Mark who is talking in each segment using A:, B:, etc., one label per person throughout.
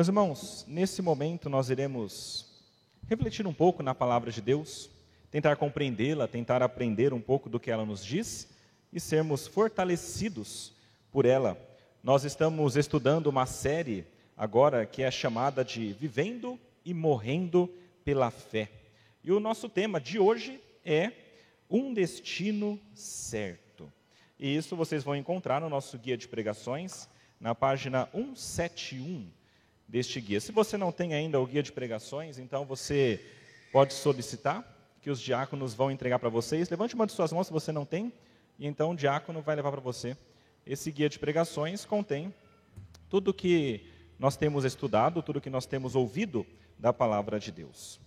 A: Meus irmãos, nesse momento nós iremos refletir um pouco na palavra de Deus, tentar compreendê-la, tentar aprender um pouco do que ela nos diz e sermos fortalecidos por ela. Nós estamos estudando uma série agora que é chamada de Vivendo e Morrendo pela Fé. E o nosso tema de hoje é Um Destino Certo. E isso vocês vão encontrar no nosso guia de pregações, na página 171 deste guia. Se você não tem ainda o guia de pregações, então você pode solicitar que os diáconos vão entregar para vocês. Levante uma de suas mãos se você não tem, e então o diácono vai levar para você. Esse guia de pregações contém tudo que nós temos estudado, tudo que nós temos ouvido da palavra de Deus.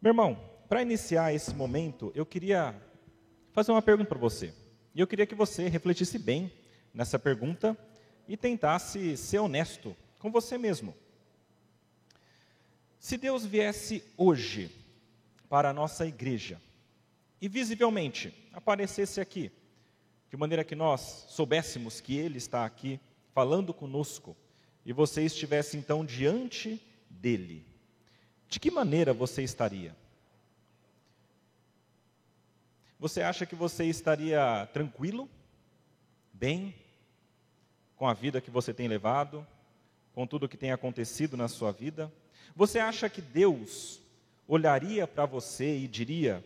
A: Meu irmão, para iniciar esse momento, eu queria fazer uma pergunta para você. E eu queria que você refletisse bem nessa pergunta e tentasse ser honesto com você mesmo. Se Deus viesse hoje para a nossa igreja e visivelmente aparecesse aqui, de maneira que nós soubéssemos que Ele está aqui falando conosco e você estivesse então diante dele, de que maneira você estaria? Você acha que você estaria tranquilo, bem, com a vida que você tem levado, com tudo o que tem acontecido na sua vida? Você acha que Deus olharia para você e diria: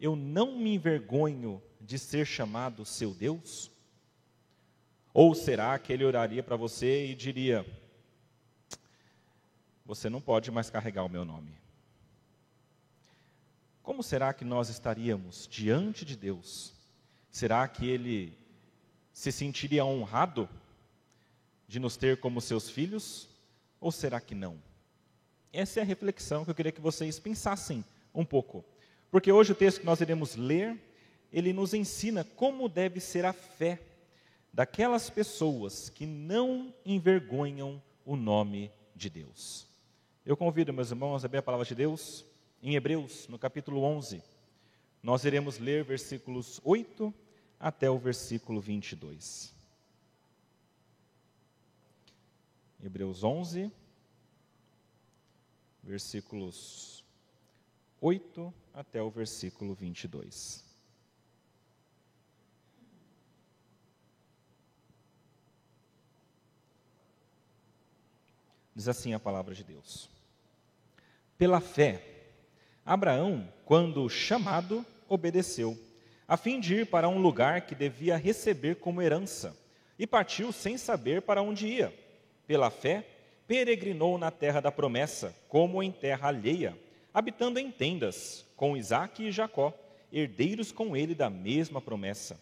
A: Eu não me envergonho de ser chamado seu Deus? Ou será que ele oraria para você e diria: Você não pode mais carregar o meu nome? Como será que nós estaríamos diante de Deus? Será que ele se sentiria honrado de nos ter como seus filhos? Ou será que não? Essa é a reflexão que eu queria que vocês pensassem um pouco. Porque hoje o texto que nós iremos ler, ele nos ensina como deve ser a fé daquelas pessoas que não envergonham o nome de Deus. Eu convido meus irmãos a abrir a palavra de Deus em Hebreus, no capítulo 11. Nós iremos ler versículos 8 até o versículo 22. Hebreus 11, versículos 8 até o versículo 22. Diz assim a palavra de Deus. Pela fé, Abraão, quando chamado, obedeceu, a fim de ir para um lugar que devia receber como herança, e partiu sem saber para onde ia pela fé, peregrinou na terra da promessa, como em terra alheia, habitando em tendas, com Isaque e Jacó, herdeiros com ele da mesma promessa.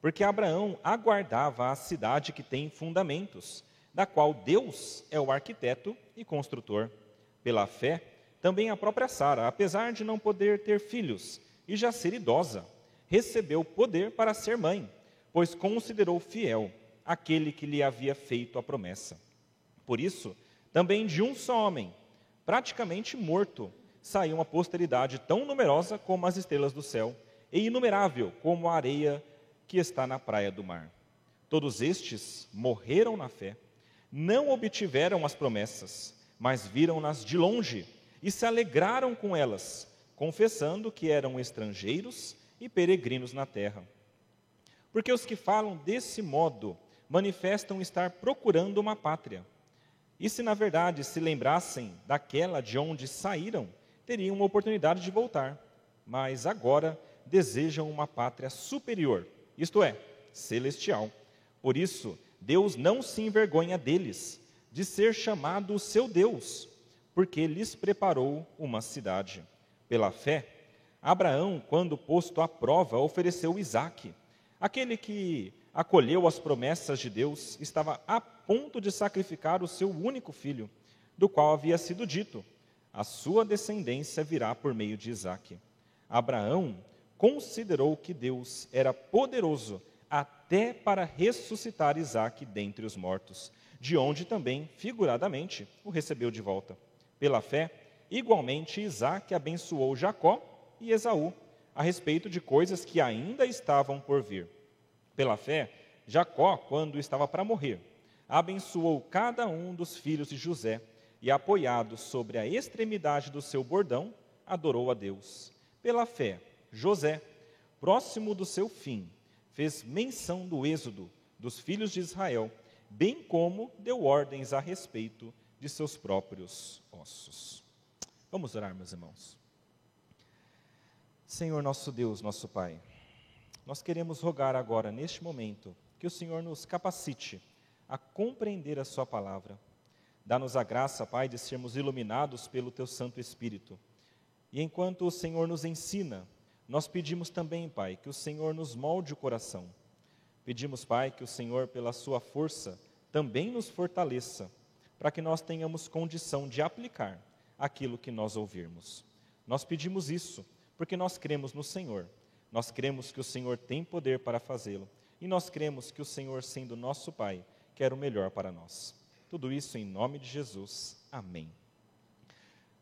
A: Porque Abraão aguardava a cidade que tem fundamentos, da qual Deus é o arquiteto e construtor. Pela fé, também a própria Sara, apesar de não poder ter filhos e já ser idosa, recebeu poder para ser mãe, pois considerou fiel aquele que lhe havia feito a promessa. Por isso, também de um só homem, praticamente morto, saiu uma posteridade tão numerosa como as estrelas do céu e inumerável como a areia que está na praia do mar. Todos estes morreram na fé, não obtiveram as promessas, mas viram-nas de longe e se alegraram com elas, confessando que eram estrangeiros e peregrinos na terra. Porque os que falam desse modo manifestam estar procurando uma pátria. E se na verdade se lembrassem daquela de onde saíram, teriam uma oportunidade de voltar. Mas agora desejam uma pátria superior, isto é, celestial. Por isso, Deus não se envergonha deles, de ser chamado seu Deus, porque lhes preparou uma cidade. Pela fé, Abraão, quando posto à prova, ofereceu Isaque, aquele que acolheu as promessas de Deus, estava ponto de sacrificar o seu único filho, do qual havia sido dito: a sua descendência virá por meio de Isaque. Abraão considerou que Deus era poderoso até para ressuscitar Isaque dentre os mortos, de onde também, figuradamente, o recebeu de volta. Pela fé, igualmente Isaque abençoou Jacó e Esaú a respeito de coisas que ainda estavam por vir pela fé, Jacó, quando estava para morrer, abençoou cada um dos filhos de José e, apoiado sobre a extremidade do seu bordão, adorou a Deus. Pela fé, José, próximo do seu fim, fez menção do êxodo dos filhos de Israel, bem como deu ordens a respeito de seus próprios ossos. Vamos orar, meus irmãos. Senhor nosso Deus, nosso Pai, nós queremos rogar agora, neste momento, que o Senhor nos capacite a compreender a Sua palavra. Dá-nos a graça, Pai, de sermos iluminados pelo Teu Santo Espírito. E enquanto o Senhor nos ensina, nós pedimos também, Pai, que o Senhor nos molde o coração. Pedimos, Pai, que o Senhor, pela Sua força, também nos fortaleça, para que nós tenhamos condição de aplicar aquilo que nós ouvirmos. Nós pedimos isso porque nós cremos no Senhor. Nós cremos que o Senhor tem poder para fazê-lo. E nós cremos que o Senhor, sendo nosso Pai, quer o melhor para nós. Tudo isso em nome de Jesus. Amém.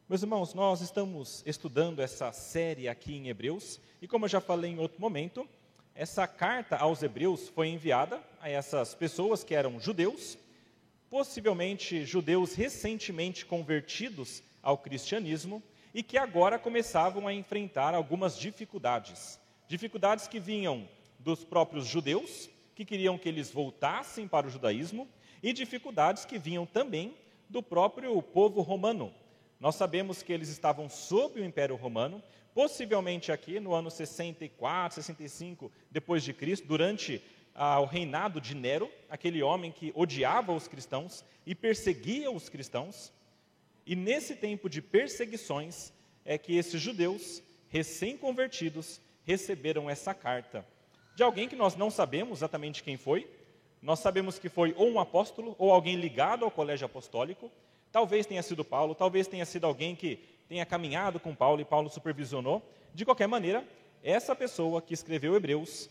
A: Meus irmãos, nós estamos estudando essa série aqui em Hebreus, e como eu já falei em outro momento, essa carta aos Hebreus foi enviada a essas pessoas que eram judeus, possivelmente judeus recentemente convertidos ao cristianismo, e que agora começavam a enfrentar algumas dificuldades. Dificuldades que vinham dos próprios judeus, que queriam que eles voltassem para o judaísmo, e dificuldades que vinham também do próprio povo romano. Nós sabemos que eles estavam sob o Império Romano, possivelmente aqui no ano 64, 65 depois de Cristo, durante ah, o reinado de Nero, aquele homem que odiava os cristãos e perseguia os cristãos. E nesse tempo de perseguições é que esses judeus recém-convertidos receberam essa carta de alguém que nós não sabemos exatamente quem foi. Nós sabemos que foi ou um apóstolo ou alguém ligado ao colégio apostólico. Talvez tenha sido Paulo, talvez tenha sido alguém que tenha caminhado com Paulo e Paulo supervisionou. De qualquer maneira, essa pessoa que escreveu Hebreus,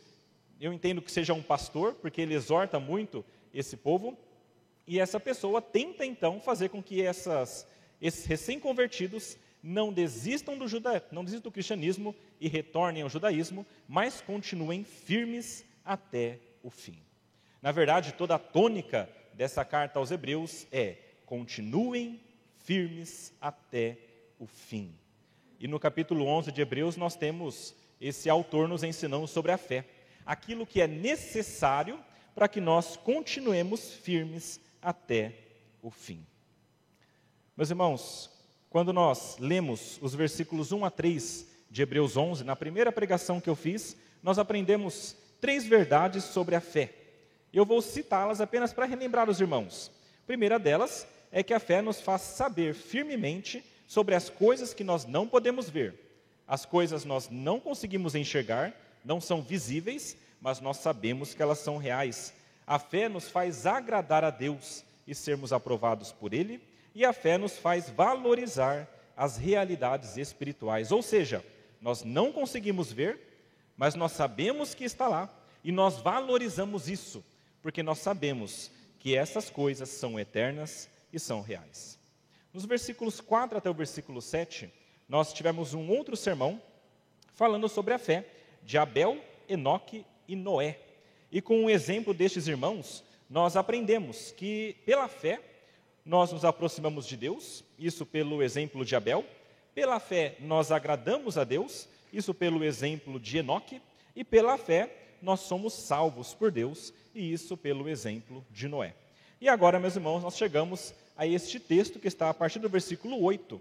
A: eu entendo que seja um pastor, porque ele exorta muito esse povo, e essa pessoa tenta então fazer com que essas esses recém-convertidos não desistam do juda... não desistam do cristianismo e retornem ao judaísmo, mas continuem firmes até o fim. Na verdade, toda a tônica dessa carta aos Hebreus é: continuem firmes até o fim. E no capítulo 11 de Hebreus nós temos esse autor nos ensinando sobre a fé, aquilo que é necessário para que nós continuemos firmes até o fim. Meus irmãos, quando nós lemos os versículos 1 a 3 de Hebreus 11, na primeira pregação que eu fiz, nós aprendemos três verdades sobre a fé. Eu vou citá-las apenas para relembrar os irmãos. A primeira delas é que a fé nos faz saber firmemente sobre as coisas que nós não podemos ver. As coisas nós não conseguimos enxergar, não são visíveis, mas nós sabemos que elas são reais. A fé nos faz agradar a Deus e sermos aprovados por Ele e a fé nos faz valorizar as realidades espirituais. Ou seja, nós não conseguimos ver, mas nós sabemos que está lá e nós valorizamos isso, porque nós sabemos que essas coisas são eternas e são reais. Nos versículos 4 até o versículo 7, nós tivemos um outro sermão falando sobre a fé de Abel, Enoque e Noé. E com o exemplo destes irmãos, nós aprendemos que pela fé nós nos aproximamos de Deus, isso pelo exemplo de Abel. Pela fé, nós agradamos a Deus, isso pelo exemplo de Enoque. E pela fé, nós somos salvos por Deus, e isso pelo exemplo de Noé. E agora, meus irmãos, nós chegamos a este texto que está a partir do versículo 8.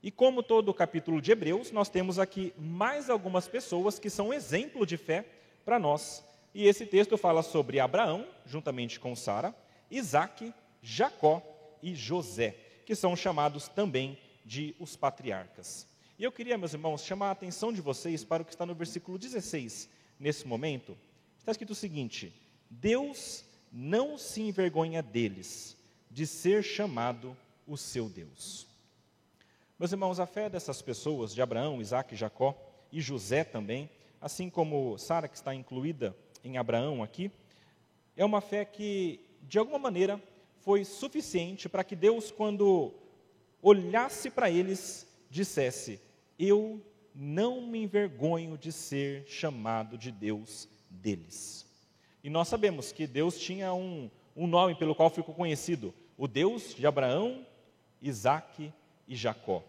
A: E como todo o capítulo de Hebreus, nós temos aqui mais algumas pessoas que são exemplo de fé para nós. E esse texto fala sobre Abraão, juntamente com Sara, Isaac, Jacó e José, que são chamados também de os patriarcas. E eu queria, meus irmãos, chamar a atenção de vocês para o que está no versículo 16, nesse momento. Está escrito o seguinte: Deus não se envergonha deles, de ser chamado o seu Deus. Meus irmãos, a fé dessas pessoas, de Abraão, Isaac, Jacó e José também, assim como Sara, que está incluída em Abraão aqui, é uma fé que, de alguma maneira, foi suficiente para que Deus, quando olhasse para eles, dissesse: Eu não me envergonho de ser chamado de Deus deles. E nós sabemos que Deus tinha um, um nome pelo qual ficou conhecido, o Deus de Abraão, Isaque e Jacó.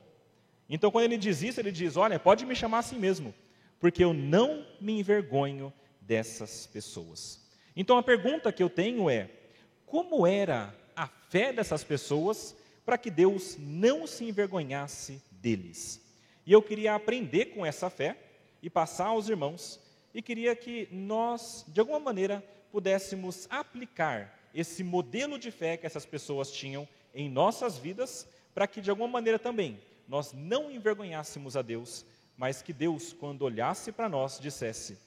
A: Então, quando ele diz isso, ele diz: Olha, pode me chamar assim mesmo, porque eu não me envergonho dessas pessoas. Então, a pergunta que eu tenho é: como era a fé dessas pessoas para que Deus não se envergonhasse deles? E eu queria aprender com essa fé e passar aos irmãos, e queria que nós, de alguma maneira, pudéssemos aplicar esse modelo de fé que essas pessoas tinham em nossas vidas, para que de alguma maneira também nós não envergonhássemos a Deus, mas que Deus, quando olhasse para nós, dissesse: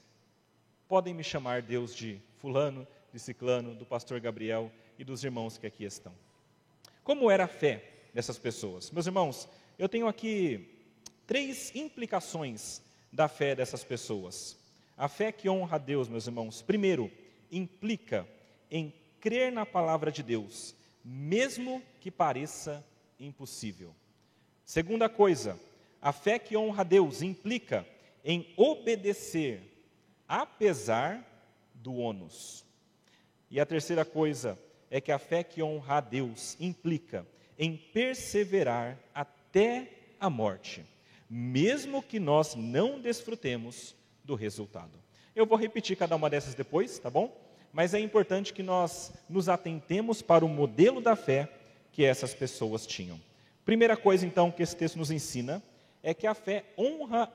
A: podem me chamar Deus de Fulano, de Ciclano, do pastor Gabriel e dos irmãos que aqui estão. Como era a fé dessas pessoas? Meus irmãos, eu tenho aqui três implicações da fé dessas pessoas. A fé que honra a Deus, meus irmãos, primeiro, implica em crer na palavra de Deus, mesmo que pareça impossível. Segunda coisa, a fé que honra a Deus implica em obedecer, apesar do ônus. E a terceira coisa é que a fé que honra a Deus implica em perseverar até a morte, mesmo que nós não desfrutemos do resultado. Eu vou repetir cada uma dessas depois, tá bom? Mas é importante que nós nos atentemos para o modelo da fé que essas pessoas tinham. Primeira coisa, então, que esse texto nos ensina é que a fé honra,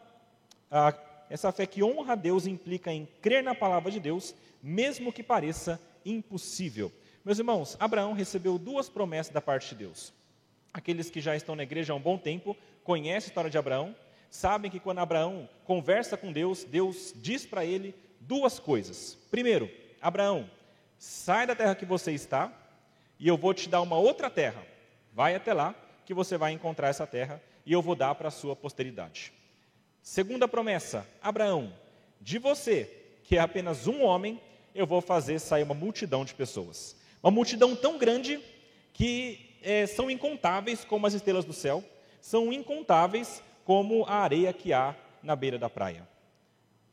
A: a, essa fé que honra a Deus implica em crer na palavra de Deus, mesmo que pareça impossível. Meus irmãos, Abraão recebeu duas promessas da parte de Deus. Aqueles que já estão na igreja há um bom tempo conhecem a história de Abraão, sabem que quando Abraão conversa com Deus, Deus diz para ele duas coisas. Primeiro, Abraão, sai da terra que você está e eu vou te dar uma outra terra. Vai até lá que você vai encontrar essa terra e eu vou dar para a sua posteridade. Segunda promessa: Abraão, de você, que é apenas um homem, eu vou fazer sair uma multidão de pessoas. Uma multidão tão grande que é, são incontáveis como as estrelas do céu, são incontáveis como a areia que há na beira da praia.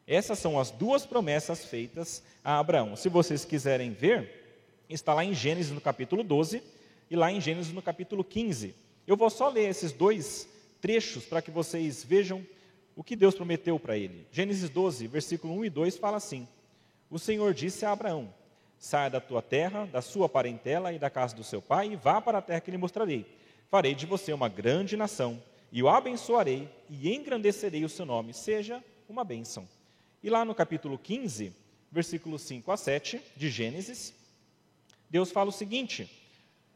A: Essas são as duas promessas feitas a Abraão. Se vocês quiserem ver, está lá em Gênesis no capítulo 12 e lá em Gênesis no capítulo 15. Eu vou só ler esses dois trechos para que vocês vejam o que Deus prometeu para ele. Gênesis 12, versículo 1 e 2 fala assim: O Senhor disse a Abraão: Saia da tua terra, da sua parentela e da casa do seu pai, e vá para a terra que lhe mostrarei. Farei de você uma grande nação, e o abençoarei e engrandecerei o seu nome, seja uma bênção. E lá no capítulo 15, versículos 5 a 7 de Gênesis, Deus fala o seguinte: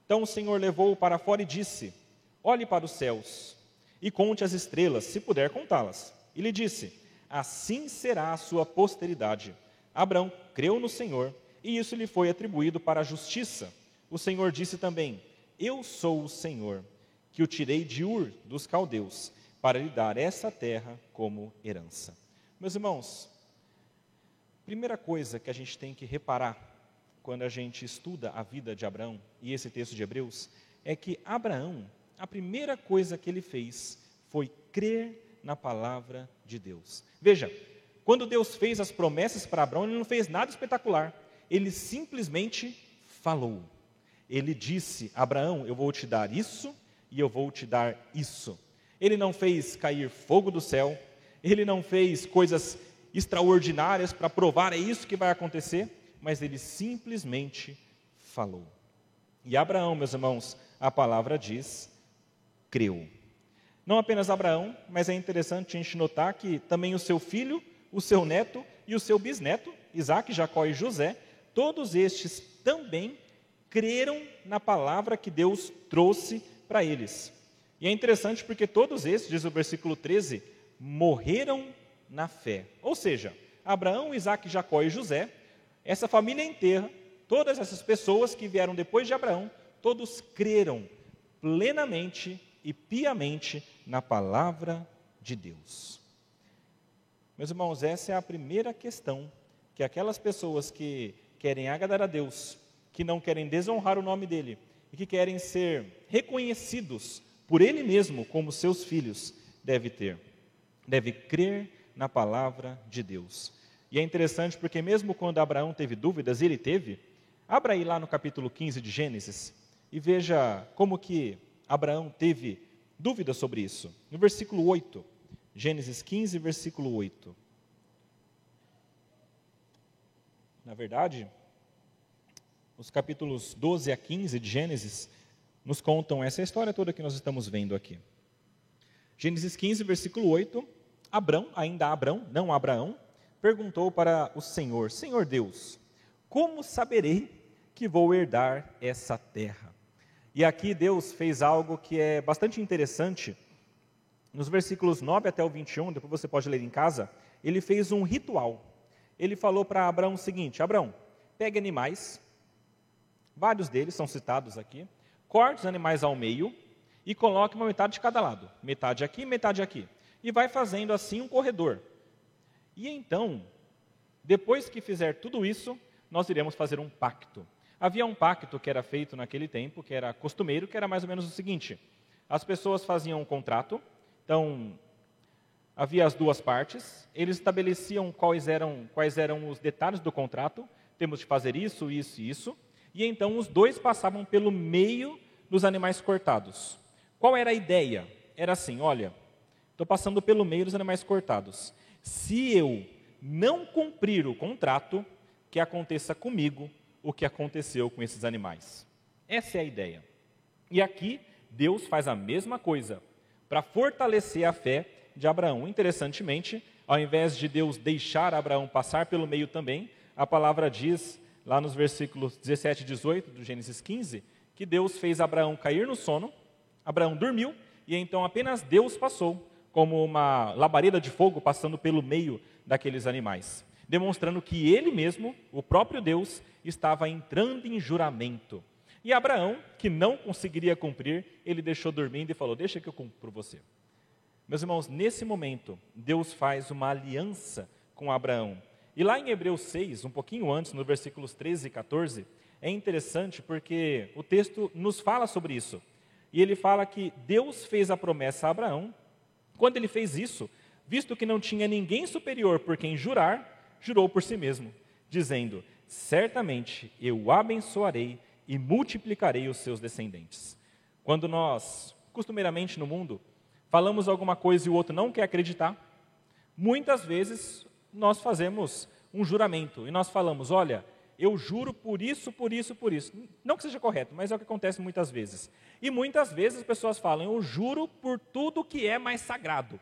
A: Então o Senhor levou-o para fora e disse: Olhe para os céus e conte as estrelas, se puder contá-las. E lhe disse: Assim será a sua posteridade. Abraão creu no Senhor, e isso lhe foi atribuído para a justiça. O Senhor disse também: Eu sou o Senhor, que o tirei de Ur dos caldeus, para lhe dar essa terra como herança. Meus irmãos, primeira coisa que a gente tem que reparar quando a gente estuda a vida de Abraão e esse texto de Hebreus é que Abraão a primeira coisa que ele fez foi crer na palavra de Deus. Veja, quando Deus fez as promessas para Abraão, ele não fez nada espetacular, ele simplesmente falou. Ele disse: Abraão, eu vou te dar isso e eu vou te dar isso. Ele não fez cair fogo do céu, ele não fez coisas extraordinárias para provar é isso que vai acontecer, mas ele simplesmente falou. E Abraão, meus irmãos, a palavra diz creu. Não apenas Abraão, mas é interessante a gente notar que também o seu filho, o seu neto e o seu bisneto, Isaac, Jacó e José, todos estes também creram na palavra que Deus trouxe para eles. E é interessante porque todos estes, diz o versículo 13, morreram na fé. Ou seja, Abraão, Isaac, Jacó e José, essa família inteira, todas essas pessoas que vieram depois de Abraão, todos creram plenamente e piamente na palavra de Deus. Meus irmãos, essa é a primeira questão que aquelas pessoas que querem agradar a Deus, que não querem desonrar o nome dele e que querem ser reconhecidos por ele mesmo como seus filhos, deve ter. Deve crer na palavra de Deus. E é interessante porque mesmo quando Abraão teve dúvidas, ele teve, Abra aí lá no capítulo 15 de Gênesis e veja como que Abraão teve dúvidas sobre isso. No versículo 8, Gênesis 15, versículo 8. Na verdade, os capítulos 12 a 15 de Gênesis nos contam essa história toda que nós estamos vendo aqui. Gênesis 15, versículo 8. Abrão, ainda Abrão, não Abraão, perguntou para o Senhor: Senhor Deus, como saberei que vou herdar essa terra? E aqui Deus fez algo que é bastante interessante. Nos versículos 9 até o 21, depois você pode ler em casa, ele fez um ritual. Ele falou para Abraão o seguinte: Abraão, pegue animais, vários deles são citados aqui, corte os animais ao meio e coloque uma metade de cada lado, metade aqui, metade aqui, e vai fazendo assim um corredor. E então, depois que fizer tudo isso, nós iremos fazer um pacto. Havia um pacto que era feito naquele tempo, que era costumeiro, que era mais ou menos o seguinte: as pessoas faziam um contrato, então havia as duas partes, eles estabeleciam quais eram, quais eram os detalhes do contrato, temos de fazer isso, isso e isso, e então os dois passavam pelo meio dos animais cortados. Qual era a ideia? Era assim: olha, estou passando pelo meio dos animais cortados. Se eu não cumprir o contrato, que aconteça comigo o que aconteceu com esses animais. Essa é a ideia. E aqui, Deus faz a mesma coisa para fortalecer a fé de Abraão. Interessantemente, ao invés de Deus deixar Abraão passar pelo meio também, a palavra diz, lá nos versículos 17 e 18 do Gênesis 15, que Deus fez Abraão cair no sono, Abraão dormiu, e então apenas Deus passou, como uma labareda de fogo passando pelo meio daqueles animais, demonstrando que ele mesmo, o próprio Deus, estava entrando em juramento. E Abraão, que não conseguiria cumprir, ele deixou dormindo e falou: Deixa que eu cumpro você. Meus irmãos, nesse momento, Deus faz uma aliança com Abraão. E lá em Hebreus 6, um pouquinho antes, no versículos 13 e 14, é interessante porque o texto nos fala sobre isso. E ele fala que Deus fez a promessa a Abraão. Quando ele fez isso, visto que não tinha ninguém superior por quem jurar, jurou por si mesmo, dizendo: Certamente eu abençoarei e multiplicarei os seus descendentes. Quando nós, costumeiramente no mundo, falamos alguma coisa e o outro não quer acreditar, muitas vezes nós fazemos um juramento e nós falamos: Olha, eu juro por isso, por isso, por isso. Não que seja correto, mas é o que acontece muitas vezes. E muitas vezes as pessoas falam: Eu juro por tudo que é mais sagrado.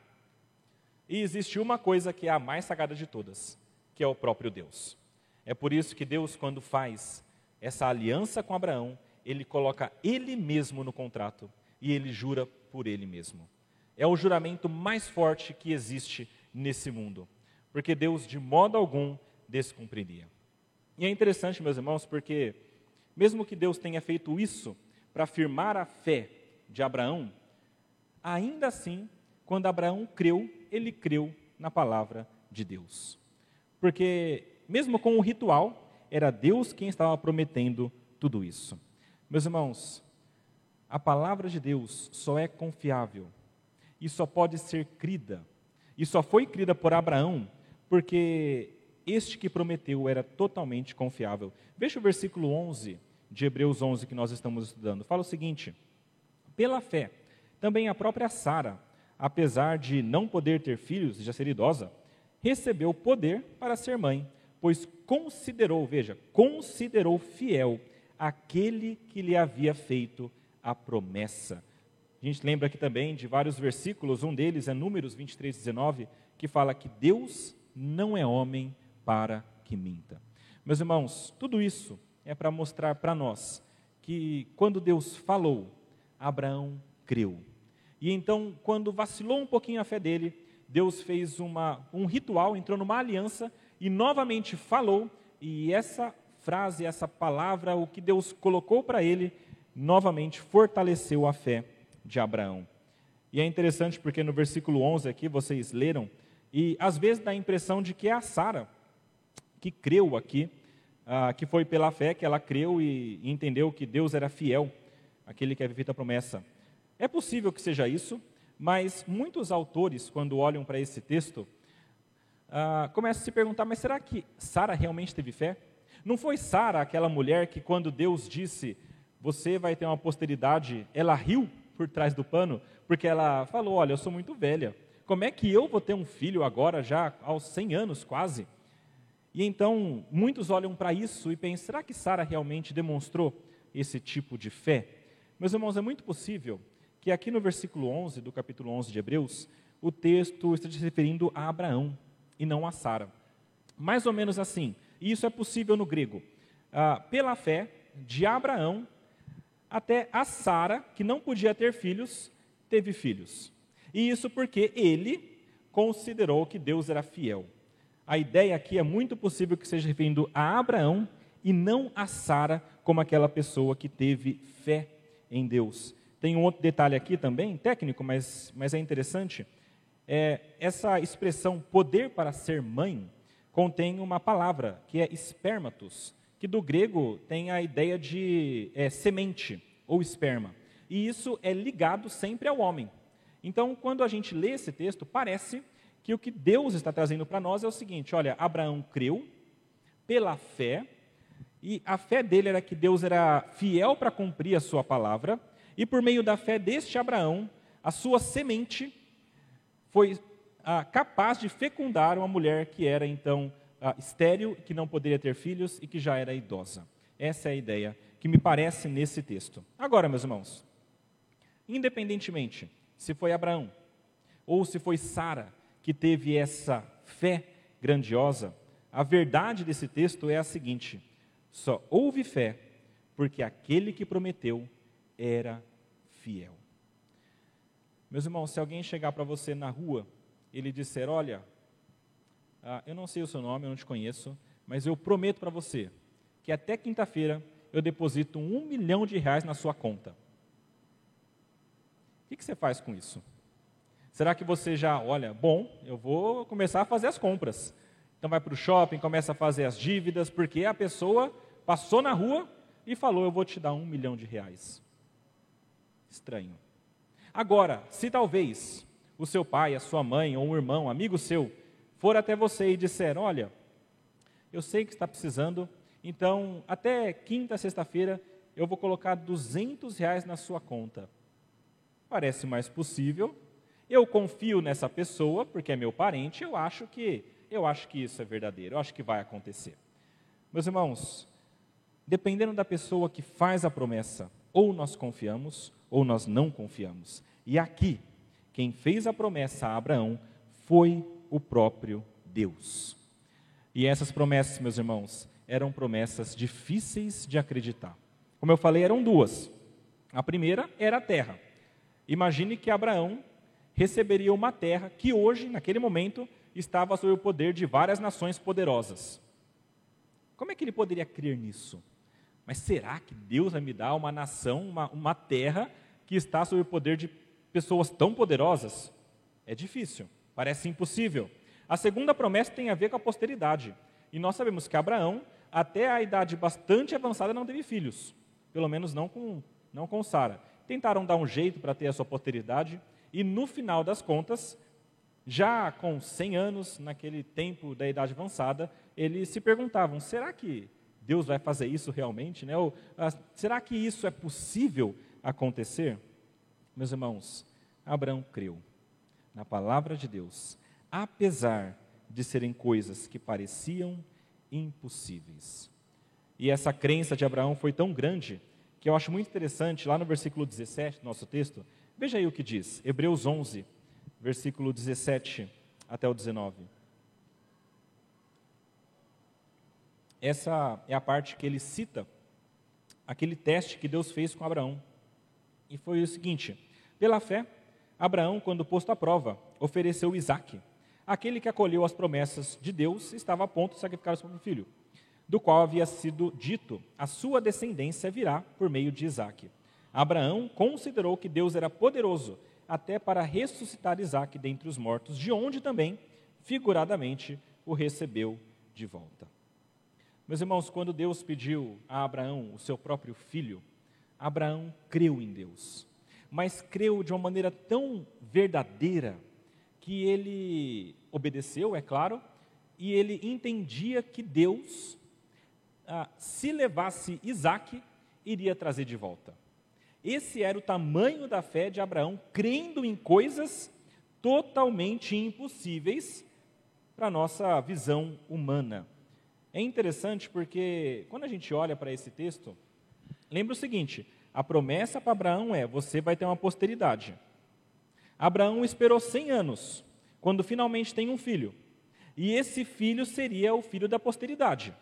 A: E existe uma coisa que é a mais sagrada de todas, que é o próprio Deus. É por isso que Deus, quando faz essa aliança com Abraão, ele coloca ele mesmo no contrato e ele jura por ele mesmo. É o juramento mais forte que existe nesse mundo, porque Deus de modo algum descumpriria. E é interessante, meus irmãos, porque mesmo que Deus tenha feito isso para afirmar a fé de Abraão, ainda assim, quando Abraão creu, ele creu na palavra de Deus. Porque mesmo com o ritual, era Deus quem estava prometendo tudo isso. Meus irmãos, a palavra de Deus só é confiável e só pode ser crida, e só foi crida por Abraão, porque este que prometeu era totalmente confiável. Veja o versículo 11 de Hebreus 11 que nós estamos estudando. Fala o seguinte: Pela fé, também a própria Sara, apesar de não poder ter filhos e já ser idosa, recebeu poder para ser mãe pois considerou, veja, considerou fiel aquele que lhe havia feito a promessa. A gente lembra aqui também de vários versículos, um deles é Números 23, 19, que fala que Deus não é homem para que minta. Meus irmãos, tudo isso é para mostrar para nós que quando Deus falou, Abraão creu. E então, quando vacilou um pouquinho a fé dele, Deus fez uma, um ritual, entrou numa aliança e novamente falou, e essa frase, essa palavra, o que Deus colocou para ele, novamente fortaleceu a fé de Abraão. E é interessante porque no versículo 11 aqui, vocês leram, e às vezes dá a impressão de que é a Sara que creu aqui, ah, que foi pela fé que ela creu e, entendeu que Deus era fiel, aquele que havia feito a promessa. É possível que seja isso, mas muitos autores, quando olham para esse texto, uh, começa a se perguntar: mas será que Sara realmente teve fé? Não foi Sara aquela mulher que, quando Deus disse, você vai ter uma posteridade, ela riu por trás do pano, porque ela falou: Olha, eu sou muito velha, como é que eu vou ter um filho agora, já aos 100 anos quase? E então, muitos olham para isso e pensam: será que Sara realmente demonstrou esse tipo de fé? Meus irmãos, é muito possível que aqui no versículo 11 do capítulo 11 de Hebreus, o texto esteja se referindo a Abraão e não a Sara. Mais ou menos assim, e isso é possível no grego. Ah, pela fé de Abraão até a Sara, que não podia ter filhos, teve filhos. E isso porque ele considerou que Deus era fiel. A ideia aqui é muito possível que seja referindo a Abraão e não a Sara como aquela pessoa que teve fé em Deus. Tem um outro detalhe aqui também, técnico, mas, mas é interessante. É, essa expressão poder para ser mãe contém uma palavra que é espermatos, que do grego tem a ideia de é, semente ou esperma. E isso é ligado sempre ao homem. Então, quando a gente lê esse texto, parece que o que Deus está trazendo para nós é o seguinte: olha, Abraão creu pela fé, e a fé dele era que Deus era fiel para cumprir a sua palavra, e por meio da fé deste Abraão, a sua semente foi ah, capaz de fecundar uma mulher que era então ah, estéril, que não poderia ter filhos e que já era idosa. Essa é a ideia que me parece nesse texto. Agora, meus irmãos, independentemente se foi Abraão ou se foi Sara que teve essa fé grandiosa, a verdade desse texto é a seguinte: só houve fé porque aquele que prometeu era fiel. Meus irmãos, se alguém chegar para você na rua e lhe disser: Olha, ah, eu não sei o seu nome, eu não te conheço, mas eu prometo para você que até quinta-feira eu deposito um milhão de reais na sua conta. O que, que você faz com isso? Será que você já, olha, bom, eu vou começar a fazer as compras. Então vai para o shopping, começa a fazer as dívidas, porque a pessoa passou na rua e falou: Eu vou te dar um milhão de reais estranho. Agora, se talvez o seu pai, a sua mãe ou um irmão, um amigo seu, for até você e disser: Olha, eu sei que está precisando, então até quinta, sexta-feira eu vou colocar 200 reais na sua conta. Parece mais possível. Eu confio nessa pessoa porque é meu parente. Eu acho que eu acho que isso é verdadeiro. Eu acho que vai acontecer. Meus irmãos, dependendo da pessoa que faz a promessa, ou nós confiamos ou nós não confiamos. E aqui, quem fez a promessa a Abraão foi o próprio Deus. E essas promessas, meus irmãos, eram promessas difíceis de acreditar. Como eu falei, eram duas. A primeira era a terra. Imagine que Abraão receberia uma terra que hoje, naquele momento, estava sob o poder de várias nações poderosas. Como é que ele poderia crer nisso? Mas será que Deus vai me dar uma nação, uma, uma terra que está sob o poder de pessoas tão poderosas? É difícil, parece impossível. A segunda promessa tem a ver com a posteridade. E nós sabemos que Abraão, até a idade bastante avançada, não teve filhos. Pelo menos não com, não com Sara. Tentaram dar um jeito para ter a sua posteridade. E no final das contas, já com 100 anos, naquele tempo da idade avançada, eles se perguntavam: será que Deus vai fazer isso realmente? Né? Ou, ah, será que isso é possível? acontecer? Meus irmãos, Abraão creu na palavra de Deus, apesar de serem coisas que pareciam impossíveis. E essa crença de Abraão foi tão grande que eu acho muito interessante, lá no versículo 17 do nosso texto, veja aí o que diz, Hebreus 11, versículo 17 até o 19. Essa é a parte que ele cita aquele teste que Deus fez com Abraão. E foi o seguinte: pela fé, Abraão, quando posto à prova, ofereceu Isaque. Aquele que acolheu as promessas de Deus estava a ponto de sacrificar o seu filho, do qual havia sido dito: a sua descendência virá por meio de Isaque. Abraão considerou que Deus era poderoso até para ressuscitar Isaque dentre os mortos, de onde também, figuradamente, o recebeu de volta. Meus irmãos, quando Deus pediu a Abraão o seu próprio filho, Abraão creu em Deus, mas creu de uma maneira tão verdadeira que ele obedeceu, é claro, e ele entendia que Deus ah, se levasse Isaac, iria trazer de volta. Esse era o tamanho da fé de Abraão, crendo em coisas totalmente impossíveis para a nossa visão humana. É interessante porque, quando a gente olha para esse texto, lembra o seguinte: a promessa para Abraão é: você vai ter uma posteridade. Abraão esperou 100 anos, quando finalmente tem um filho. E esse filho seria o filho da posteridade.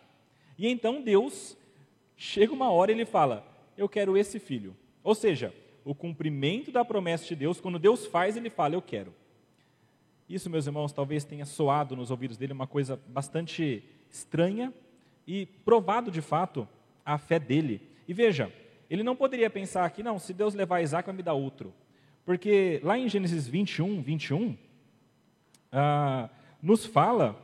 A: E então Deus, chega uma hora e ele fala: Eu quero esse filho. Ou seja, o cumprimento da promessa de Deus, quando Deus faz, ele fala: Eu quero. Isso, meus irmãos, talvez tenha soado nos ouvidos dele uma coisa bastante estranha e provado de fato a fé dele. E veja, ele não poderia pensar aqui, não, se Deus levar Isaac, vai me dar outro. Porque lá em Gênesis 21, 21, ah, nos fala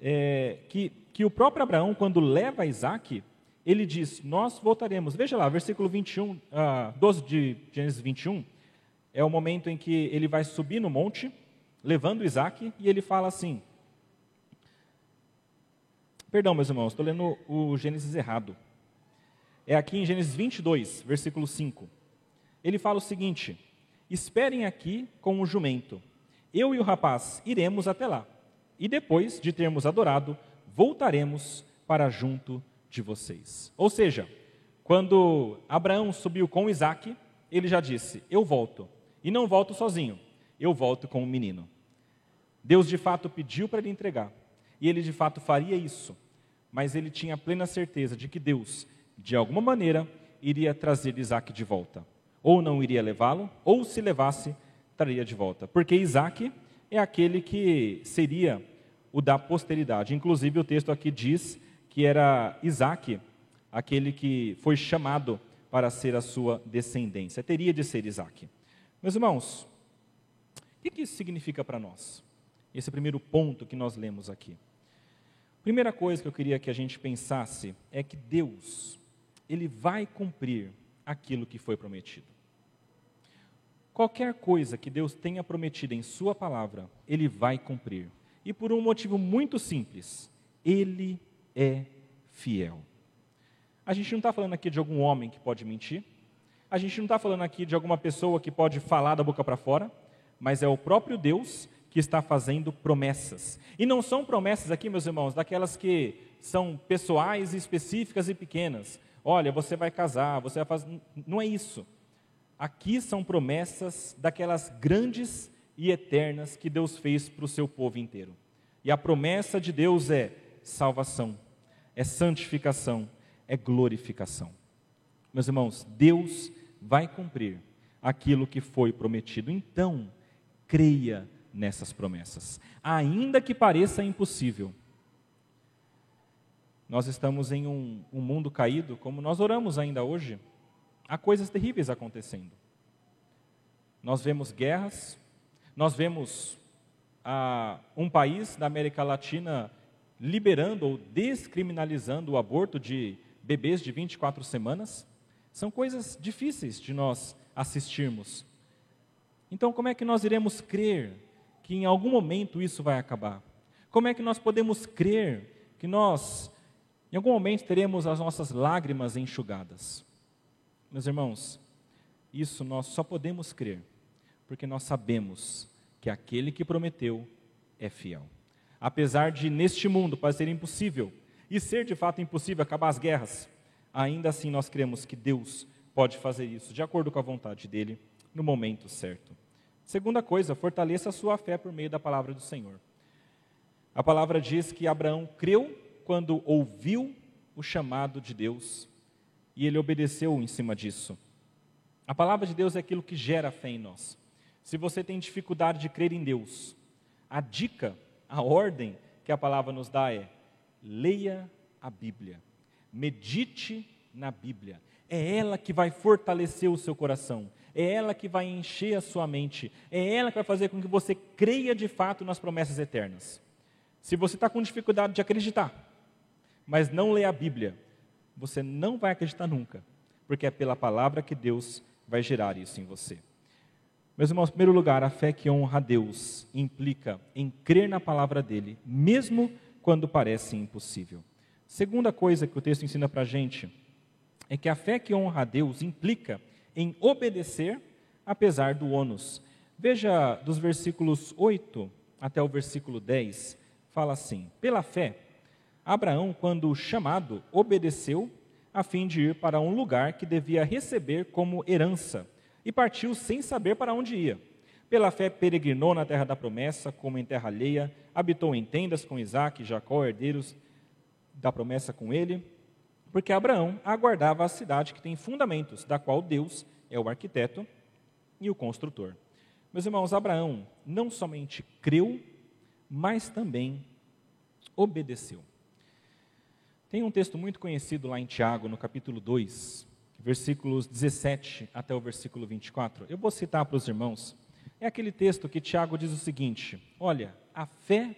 A: é, que, que o próprio Abraão, quando leva Isaac, ele diz: Nós voltaremos. Veja lá, versículo 21, ah, 12 de Gênesis 21, é o momento em que ele vai subir no monte, levando Isaac, e ele fala assim. Perdão, meus irmãos, estou lendo o Gênesis errado. É aqui em Gênesis 22, versículo 5. Ele fala o seguinte: Esperem aqui com o jumento. Eu e o rapaz iremos até lá e depois de termos adorado, voltaremos para junto de vocês. Ou seja, quando Abraão subiu com Isaac, ele já disse: Eu volto. E não volto sozinho, eu volto com o menino. Deus de fato pediu para ele entregar, e ele de fato faria isso, mas ele tinha plena certeza de que Deus, de alguma maneira, iria trazer Isaac de volta. Ou não iria levá-lo, ou se levasse, traria de volta. Porque Isaac é aquele que seria o da posteridade. Inclusive, o texto aqui diz que era Isaac aquele que foi chamado para ser a sua descendência. Teria de ser Isaac. Meus irmãos, o que isso significa para nós? Esse primeiro ponto que nós lemos aqui. Primeira coisa que eu queria que a gente pensasse é que Deus, Ele vai cumprir aquilo que foi prometido. Qualquer coisa que Deus tenha prometido em Sua palavra, Ele vai cumprir. E por um motivo muito simples: Ele é fiel. A gente não está falando aqui de algum homem que pode mentir, a gente não está falando aqui de alguma pessoa que pode falar da boca para fora, mas é o próprio Deus que está fazendo promessas. E não são promessas aqui, meus irmãos, daquelas que são pessoais, específicas e pequenas. Olha, você vai casar, você vai fazer. Não é isso. Aqui são promessas daquelas grandes e eternas que Deus fez para o seu povo inteiro. E a promessa de Deus é salvação, é santificação, é glorificação. Meus irmãos, Deus vai cumprir aquilo que foi prometido. Então, creia nessas promessas, ainda que pareça impossível. Nós estamos em um, um mundo caído, como nós oramos ainda hoje há coisas terríveis acontecendo. Nós vemos guerras, nós vemos ah, um país da América Latina liberando ou descriminalizando o aborto de bebês de 24 semanas. São coisas difíceis de nós assistirmos. Então, como é que nós iremos crer que em algum momento isso vai acabar? Como é que nós podemos crer que nós, em algum momento, teremos as nossas lágrimas enxugadas? Meus irmãos, isso nós só podemos crer porque nós sabemos que aquele que prometeu é fiel. Apesar de neste mundo parecer impossível e ser de fato impossível acabar as guerras, ainda assim nós cremos que Deus pode fazer isso de acordo com a vontade dele no momento certo. Segunda coisa, fortaleça a sua fé por meio da palavra do Senhor. A palavra diz que Abraão creu quando ouviu o chamado de Deus e ele obedeceu em cima disso. A palavra de Deus é aquilo que gera fé em nós. Se você tem dificuldade de crer em Deus, a dica, a ordem que a palavra nos dá é: leia a Bíblia, medite na Bíblia. É ela que vai fortalecer o seu coração, é ela que vai encher a sua mente, é ela que vai fazer com que você creia de fato nas promessas eternas. Se você está com dificuldade de acreditar, mas não lê a Bíblia, você não vai acreditar nunca, porque é pela palavra que Deus vai gerar isso em você. Meus irmãos, em primeiro lugar, a fé que honra a Deus implica em crer na palavra dele, mesmo quando parece impossível. Segunda coisa que o texto ensina para a gente é que a fé que honra a Deus implica em obedecer apesar do ônus. Veja dos versículos 8 até o versículo 10, fala assim: Pela fé, Abraão, quando chamado, obedeceu a fim de ir para um lugar que devia receber como herança, e partiu sem saber para onde ia. Pela fé, peregrinou na terra da promessa, como em terra alheia, habitou em tendas com Isaac e Jacó, herdeiros da promessa com ele, porque Abraão aguardava a cidade que tem fundamentos, da qual Deus é o arquiteto e o construtor. Meus irmãos, Abraão não somente creu, mas também obedeceu. Tem um texto muito conhecido lá em Tiago, no capítulo 2, versículos 17 até o versículo 24. Eu vou citar para os irmãos. É aquele texto que Tiago diz o seguinte: Olha, a fé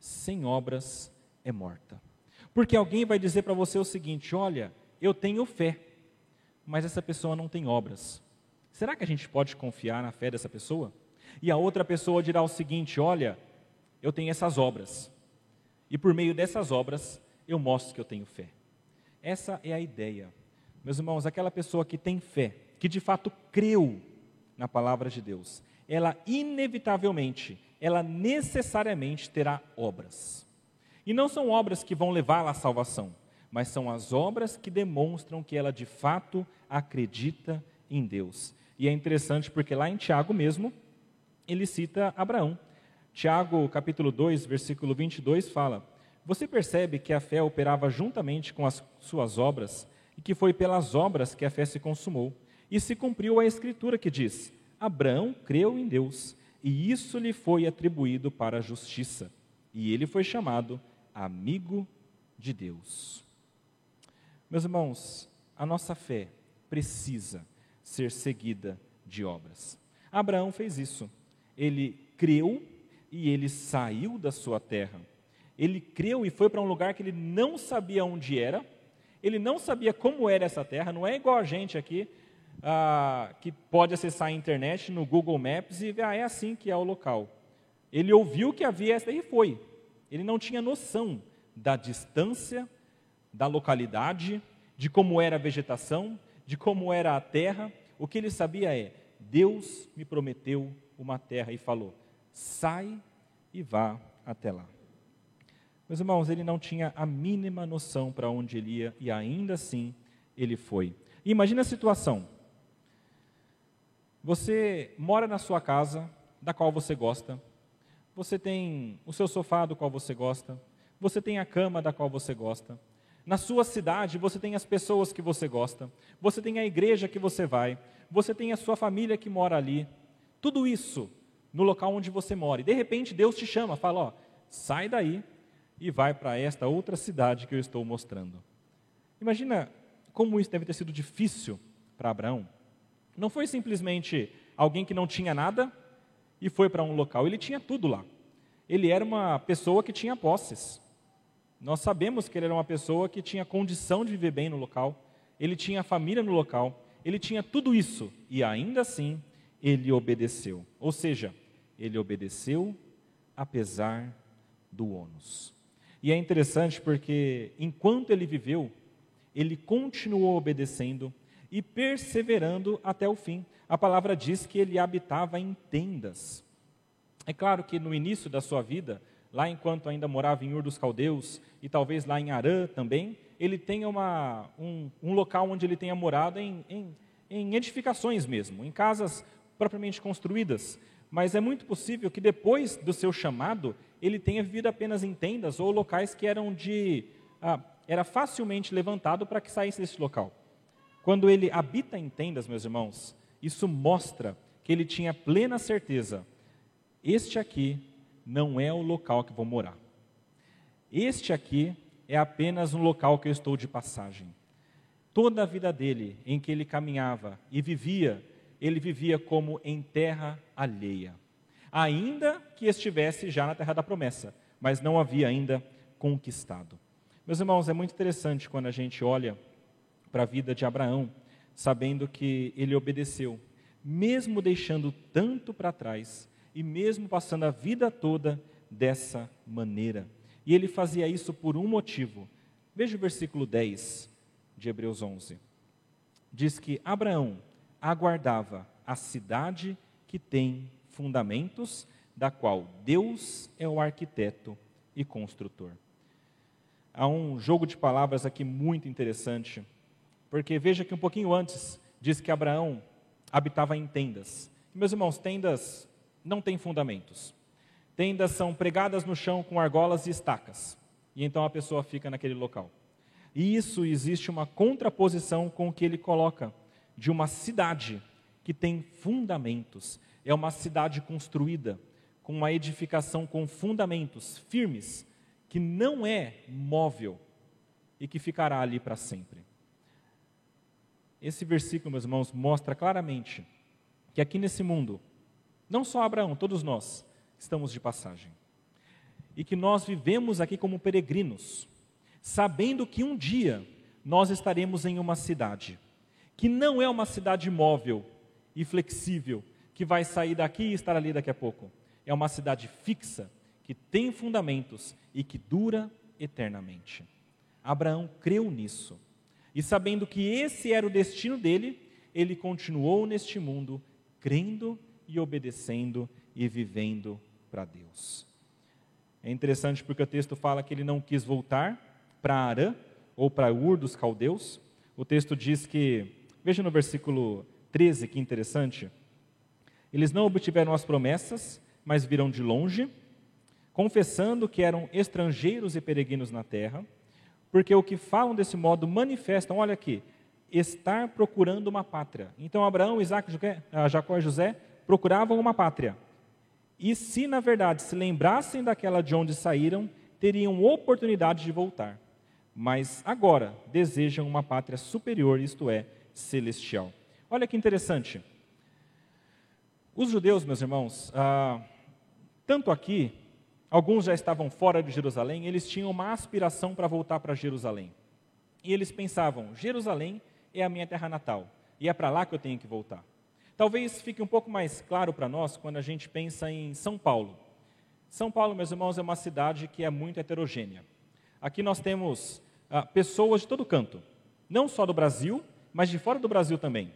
A: sem obras é morta. Porque alguém vai dizer para você o seguinte: Olha, eu tenho fé, mas essa pessoa não tem obras. Será que a gente pode confiar na fé dessa pessoa? E a outra pessoa dirá o seguinte: Olha, eu tenho essas obras, e por meio dessas obras eu mostro que eu tenho fé. Essa é a ideia. Meus irmãos, aquela pessoa que tem fé, que de fato creu na palavra de Deus, ela inevitavelmente, ela necessariamente terá obras. E não são obras que vão levá-la à salvação, mas são as obras que demonstram que ela de fato acredita em Deus. E é interessante porque lá em Tiago mesmo, ele cita Abraão. Tiago, capítulo 2, versículo 22 fala: você percebe que a fé operava juntamente com as suas obras e que foi pelas obras que a fé se consumou. E se cumpriu a escritura que diz: Abraão creu em Deus e isso lhe foi atribuído para a justiça. E ele foi chamado amigo de Deus. Meus irmãos, a nossa fé precisa ser seguida de obras. Abraão fez isso. Ele creu e ele saiu da sua terra ele creu e foi para um lugar que ele não sabia onde era, ele não sabia como era essa terra, não é igual a gente aqui, ah, que pode acessar a internet no Google Maps e ver, ah, é assim que é o local. Ele ouviu que havia essa e foi. Ele não tinha noção da distância, da localidade, de como era a vegetação, de como era a terra. O que ele sabia é: Deus me prometeu uma terra e falou: sai e vá até lá. Meus irmãos, ele não tinha a mínima noção para onde ele ia e ainda assim ele foi. E imagina a situação. Você mora na sua casa, da qual você gosta. Você tem o seu sofá do qual você gosta. Você tem a cama da qual você gosta. Na sua cidade, você tem as pessoas que você gosta. Você tem a igreja que você vai. Você tem a sua família que mora ali. Tudo isso no local onde você mora. E de repente Deus te chama, fala: ó, sai daí e vai para esta outra cidade que eu estou mostrando. Imagina como isso deve ter sido difícil para Abraão. Não foi simplesmente alguém que não tinha nada e foi para um local, ele tinha tudo lá. Ele era uma pessoa que tinha posses. Nós sabemos que ele era uma pessoa que tinha condição de viver bem no local, ele tinha família no local, ele tinha tudo isso e ainda assim ele obedeceu. Ou seja, ele obedeceu apesar do ônus. E é interessante porque, enquanto ele viveu, ele continuou obedecendo e perseverando até o fim. A palavra diz que ele habitava em tendas. É claro que no início da sua vida, lá enquanto ainda morava em Ur dos Caldeus e talvez lá em Arã também, ele tenha uma, um, um local onde ele tenha morado em, em, em edificações mesmo, em casas propriamente construídas. Mas é muito possível que depois do seu chamado, ele tenha vivido apenas em tendas ou locais que eram de. Ah, era facilmente levantado para que saísse desse local. Quando ele habita em tendas, meus irmãos, isso mostra que ele tinha plena certeza: este aqui não é o local que vou morar. Este aqui é apenas um local que eu estou de passagem. Toda a vida dele, em que ele caminhava e vivia, ele vivia como em terra alheia ainda que estivesse já na terra da promessa, mas não havia ainda conquistado. Meus irmãos, é muito interessante quando a gente olha para a vida de Abraão, sabendo que ele obedeceu, mesmo deixando tanto para trás e mesmo passando a vida toda dessa maneira. E ele fazia isso por um motivo: Veja o versículo 10 de Hebreus 11. Diz que Abraão aguardava a cidade que tem fundamentos, da qual Deus é o arquiteto e construtor. Há um jogo de palavras aqui muito interessante, porque veja que um pouquinho antes diz que Abraão habitava em tendas. Meus irmãos, tendas não têm fundamentos. Tendas são pregadas no chão com argolas e estacas. E então a pessoa fica naquele local. E isso existe uma contraposição com o que ele coloca de uma cidade que tem fundamentos. É uma cidade construída com uma edificação com fundamentos firmes, que não é móvel e que ficará ali para sempre. Esse versículo, meus irmãos, mostra claramente que aqui nesse mundo, não só Abraão, todos nós estamos de passagem. E que nós vivemos aqui como peregrinos, sabendo que um dia nós estaremos em uma cidade, que não é uma cidade móvel e flexível, que vai sair daqui e estar ali daqui a pouco. É uma cidade fixa, que tem fundamentos e que dura eternamente. Abraão creu nisso. E sabendo que esse era o destino dele, ele continuou neste mundo crendo e obedecendo e vivendo para Deus. É interessante porque o texto fala que ele não quis voltar para Arã ou para Ur dos caldeus. O texto diz que, veja no versículo 13 que interessante, eles não obtiveram as promessas, mas viram de longe, confessando que eram estrangeiros e peregrinos na terra, porque o que falam desse modo manifestam, olha aqui, estar procurando uma pátria. Então Abraão, Isaac, ah, Jacó e José procuravam uma pátria. E se na verdade se lembrassem daquela de onde saíram, teriam oportunidade de voltar. Mas agora desejam uma pátria superior, isto é, celestial. Olha que interessante. Os judeus, meus irmãos, ah, tanto aqui, alguns já estavam fora de Jerusalém, eles tinham uma aspiração para voltar para Jerusalém. E eles pensavam: Jerusalém é a minha terra natal e é para lá que eu tenho que voltar. Talvez fique um pouco mais claro para nós quando a gente pensa em São Paulo. São Paulo, meus irmãos, é uma cidade que é muito heterogênea. Aqui nós temos ah, pessoas de todo canto, não só do Brasil, mas de fora do Brasil também.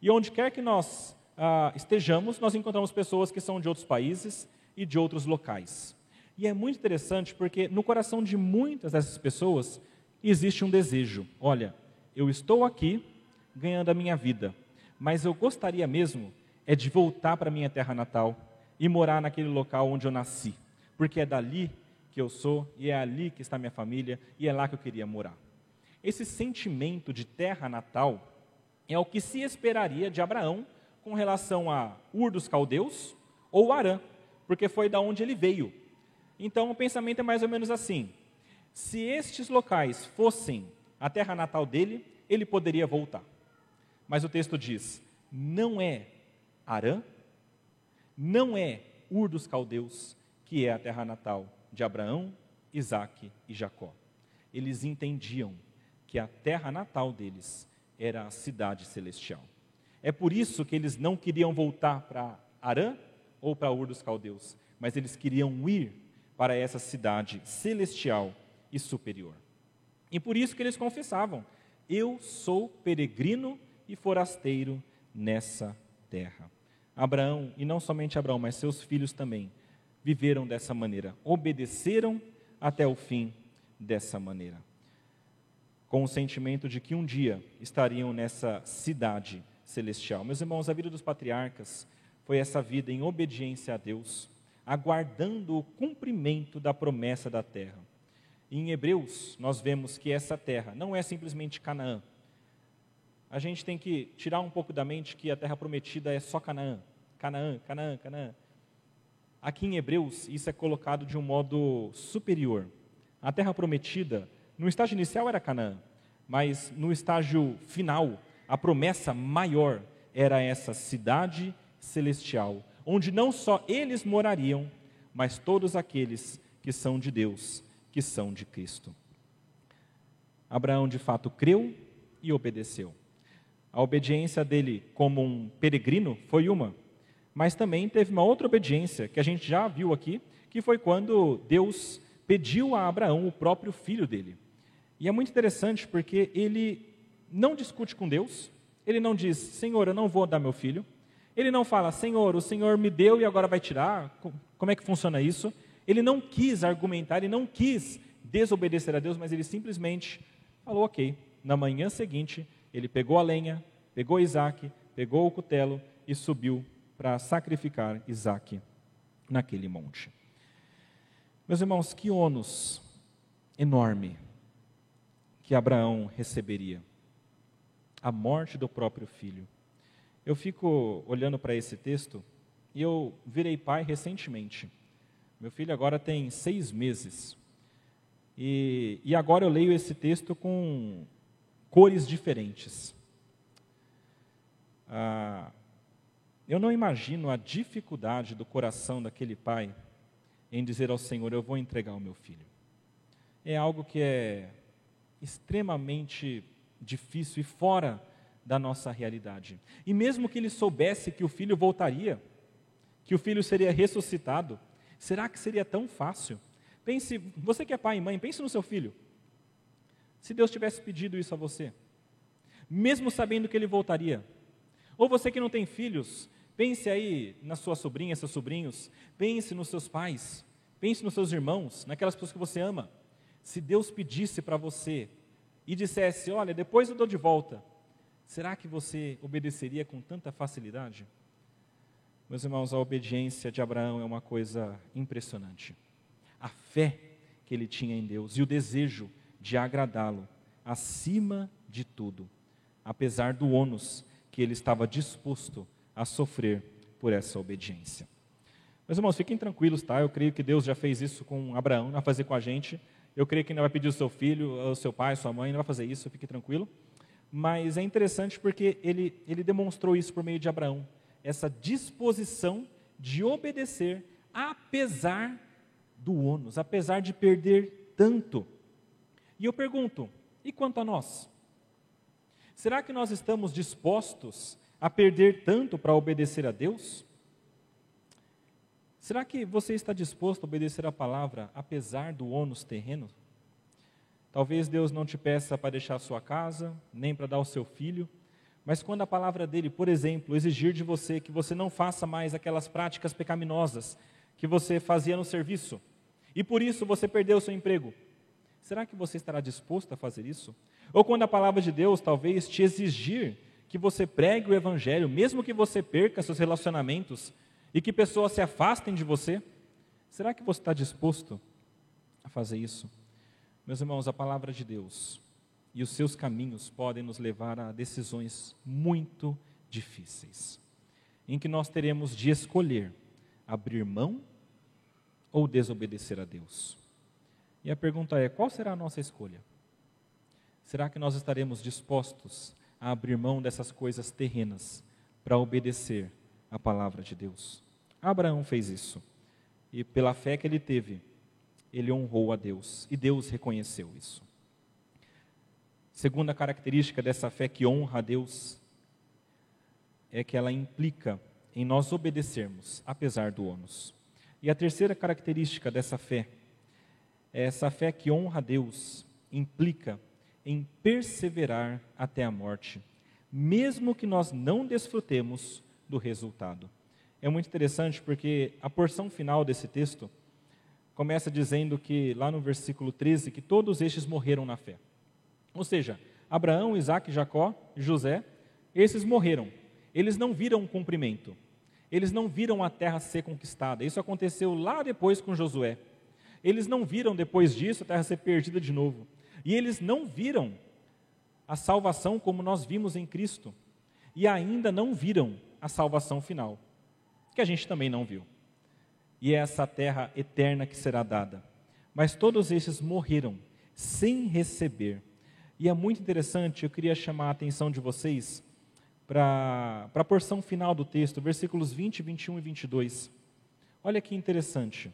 A: E onde quer que nós ah, estejamos, nós encontramos pessoas que são de outros países e de outros locais. E é muito interessante porque no coração de muitas dessas pessoas existe um desejo: olha, eu estou aqui ganhando a minha vida, mas eu gostaria mesmo é de voltar para minha terra natal e morar naquele local onde eu nasci, porque é dali que eu sou e é ali que está minha família e é lá que eu queria morar. Esse sentimento de terra natal é o que se esperaria de Abraão com relação a Ur dos Caldeus ou Arã, porque foi da onde ele veio. Então o pensamento é mais ou menos assim: se estes locais fossem a terra natal dele, ele poderia voltar. Mas o texto diz: não é Arã, não é Ur dos Caldeus, que é a terra natal de Abraão, Isaque e Jacó. Eles entendiam que a terra natal deles era a cidade celestial. É por isso que eles não queriam voltar para Arã ou para Ur dos Caldeus, mas eles queriam ir para essa cidade celestial e superior. E por isso que eles confessavam: Eu sou peregrino e forasteiro nessa terra. Abraão, e não somente Abraão, mas seus filhos também, viveram dessa maneira, obedeceram até o fim dessa maneira. Com o sentimento de que um dia estariam nessa cidade celestial. Meus irmãos, a vida dos patriarcas foi essa vida em obediência a Deus, aguardando o cumprimento da promessa da terra. Em Hebreus, nós vemos que essa terra não é simplesmente Canaã. A gente tem que tirar um pouco da mente que a terra prometida é só Canaã. Canaã, Canaã, Canaã. Aqui em Hebreus, isso é colocado de um modo superior. A terra prometida, no estágio inicial era Canaã, mas no estágio final, a promessa maior era essa cidade celestial, onde não só eles morariam, mas todos aqueles que são de Deus que são de Cristo. Abraão de fato creu e obedeceu. A obediência dele como um peregrino foi uma, mas também teve uma outra obediência que a gente já viu aqui, que foi quando Deus pediu a Abraão o próprio filho dele. E é muito interessante porque ele não discute com Deus, ele não diz, Senhor, eu não vou dar meu filho. Ele não fala, Senhor, o Senhor me deu e agora vai tirar. Como é que funciona isso? Ele não quis argumentar, ele não quis desobedecer a Deus, mas ele simplesmente falou, ok. Na manhã seguinte, ele pegou a lenha, pegou Isaac, pegou o cutelo e subiu para sacrificar Isaac naquele monte. Meus irmãos, que ônus enorme que Abraão receberia a morte do próprio filho. Eu fico olhando para esse texto e eu virei pai recentemente. Meu filho agora tem seis meses. E, e agora eu leio esse texto com cores diferentes. Ah, eu não imagino a dificuldade do coração daquele pai em dizer ao Senhor: Eu vou entregar o meu filho. É algo que é extremamente difícil e fora da nossa realidade. E mesmo que ele soubesse que o filho voltaria, que o filho seria ressuscitado, será que seria tão fácil? Pense, você que é pai e mãe, pense no seu filho. Se Deus tivesse pedido isso a você, mesmo sabendo que ele voltaria, ou você que não tem filhos, pense aí na sua sobrinha, seus sobrinhos, pense nos seus pais, pense nos seus irmãos, naquelas pessoas que você ama. Se Deus pedisse para você e dissesse: Olha, depois eu dou de volta, será que você obedeceria com tanta facilidade? Meus irmãos, a obediência de Abraão é uma coisa impressionante. A fé que ele tinha em Deus e o desejo de agradá-lo acima de tudo, apesar do ônus que ele estava disposto a sofrer por essa obediência. Meus irmãos, fiquem tranquilos, tá? Eu creio que Deus já fez isso com Abraão, vai fazer com a gente. Eu creio que não vai pedir o seu filho, o seu pai, sua mãe, não vai fazer isso, fique tranquilo. Mas é interessante porque ele, ele demonstrou isso por meio de Abraão, essa disposição de obedecer, apesar do ônus, apesar de perder tanto. E eu pergunto, e quanto a nós? Será que nós estamos dispostos a perder tanto para obedecer a Deus? Será que você está disposto a obedecer a palavra apesar do ônus terreno? Talvez Deus não te peça para deixar a sua casa, nem para dar o seu filho, mas quando a palavra dele, por exemplo, exigir de você que você não faça mais aquelas práticas pecaminosas que você fazia no serviço, e por isso você perdeu o seu emprego, será que você estará disposto a fazer isso? Ou quando a palavra de Deus talvez te exigir que você pregue o evangelho, mesmo que você perca seus relacionamentos, e que pessoas se afastem de você, será que você está disposto a fazer isso? Meus irmãos, a palavra de Deus e os seus caminhos podem nos levar a decisões muito difíceis, em que nós teremos de escolher abrir mão ou desobedecer a Deus. E a pergunta é: qual será a nossa escolha? Será que nós estaremos dispostos a abrir mão dessas coisas terrenas para obedecer a palavra de Deus? Abraão fez isso. E pela fé que ele teve, ele honrou a Deus. E Deus reconheceu isso. Segunda característica dessa fé que honra a Deus é que ela implica em nós obedecermos, apesar do ônus. E a terceira característica dessa fé é essa fé que honra a Deus, implica em perseverar até a morte, mesmo que nós não desfrutemos do resultado é muito interessante porque a porção final desse texto começa dizendo que, lá no versículo 13, que todos estes morreram na fé. Ou seja, Abraão, Isaac, Jacó, José, esses morreram. Eles não viram o cumprimento. Eles não viram a terra ser conquistada. Isso aconteceu lá depois com Josué. Eles não viram depois disso a terra ser perdida de novo. E eles não viram a salvação como nós vimos em Cristo. E ainda não viram a salvação final que a gente também não viu. E é essa terra eterna que será dada. Mas todos esses morreram sem receber. E é muito interessante, eu queria chamar a atenção de vocês para a porção final do texto, versículos 20, 21 e 22. Olha que interessante.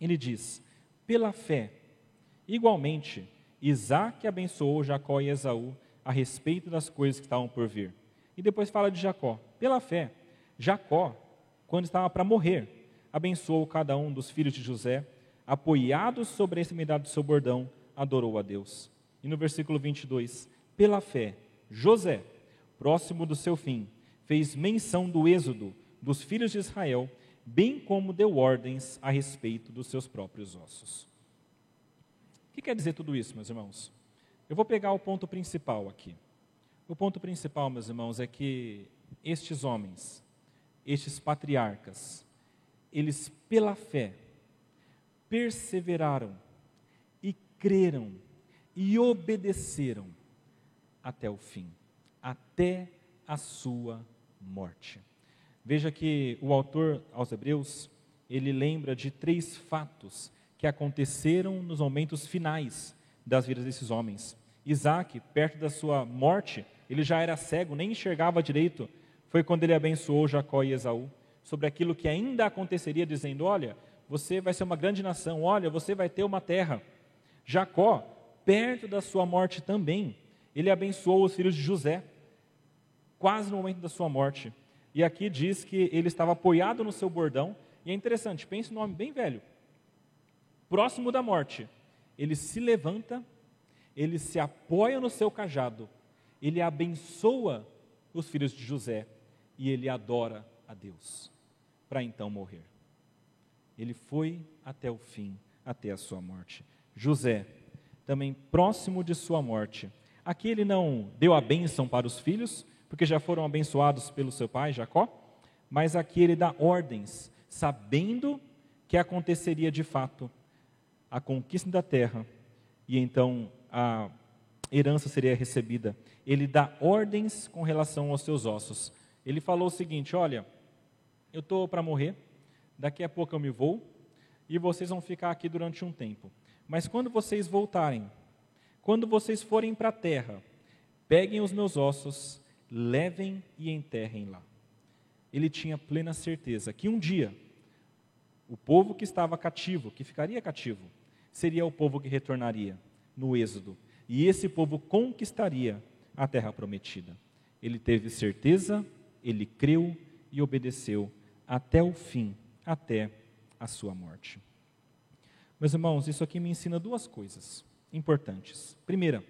A: Ele diz: Pela fé, igualmente, Isaac abençoou Jacó e Esaú a respeito das coisas que estavam por vir. E depois fala de Jacó. Pela fé, Jacó quando estava para morrer, abençoou cada um dos filhos de José, apoiados sobre a extremidade do seu bordão, adorou a Deus. E no versículo 22, pela fé, José, próximo do seu fim, fez menção do êxodo dos filhos de Israel, bem como deu ordens a respeito dos seus próprios ossos. O que quer dizer tudo isso, meus irmãos? Eu vou pegar o ponto principal aqui. O ponto principal, meus irmãos, é que estes homens, estes patriarcas, eles, pela fé, perseveraram e creram e obedeceram até o fim, até a sua morte. Veja que o autor aos Hebreus, ele lembra de três fatos que aconteceram nos momentos finais das vidas desses homens. Isaac, perto da sua morte, ele já era cego, nem enxergava direito. Foi quando ele abençoou Jacó e Esaú sobre aquilo que ainda aconteceria, dizendo: Olha, você vai ser uma grande nação, olha, você vai ter uma terra. Jacó, perto da sua morte também, ele abençoou os filhos de José, quase no momento da sua morte. E aqui diz que ele estava apoiado no seu bordão, e é interessante, pense no nome bem velho. Próximo da morte, ele se levanta, ele se apoia no seu cajado, ele abençoa os filhos de José e ele adora a Deus, para então morrer. Ele foi até o fim, até a sua morte. José, também próximo de sua morte. Aqui ele não deu a bênção para os filhos, porque já foram abençoados pelo seu pai Jacó, mas aqui ele dá ordens, sabendo que aconteceria de fato a conquista da terra e então a herança seria recebida. Ele dá ordens com relação aos seus ossos. Ele falou o seguinte: Olha, eu estou para morrer, daqui a pouco eu me vou, e vocês vão ficar aqui durante um tempo. Mas quando vocês voltarem, quando vocês forem para a terra, peguem os meus ossos, levem e enterrem lá. Ele tinha plena certeza que um dia o povo que estava cativo, que ficaria cativo, seria o povo que retornaria no Êxodo, e esse povo conquistaria a terra prometida. Ele teve certeza, ele creu e obedeceu até o fim, até a sua morte. Meus irmãos, isso aqui me ensina duas coisas importantes. Primeira,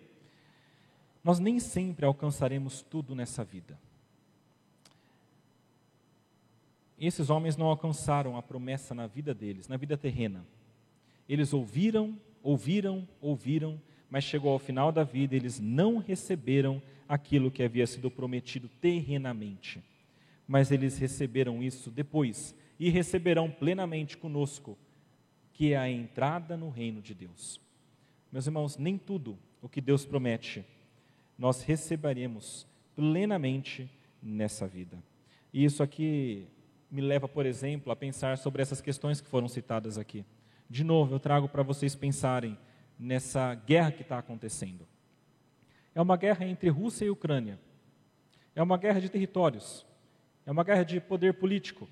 A: nós nem sempre alcançaremos tudo nessa vida. Esses homens não alcançaram a promessa na vida deles, na vida terrena. Eles ouviram, ouviram, ouviram, mas chegou ao final da vida e eles não receberam aquilo que havia sido prometido terrenamente. Mas eles receberam isso depois e receberão plenamente conosco, que é a entrada no reino de Deus. Meus irmãos, nem tudo o que Deus promete nós receberemos plenamente nessa vida. E isso aqui me leva, por exemplo, a pensar sobre essas questões que foram citadas aqui. De novo, eu trago para vocês pensarem nessa guerra que está acontecendo. É uma guerra entre Rússia e Ucrânia. É uma guerra de territórios. É uma guerra de poder político.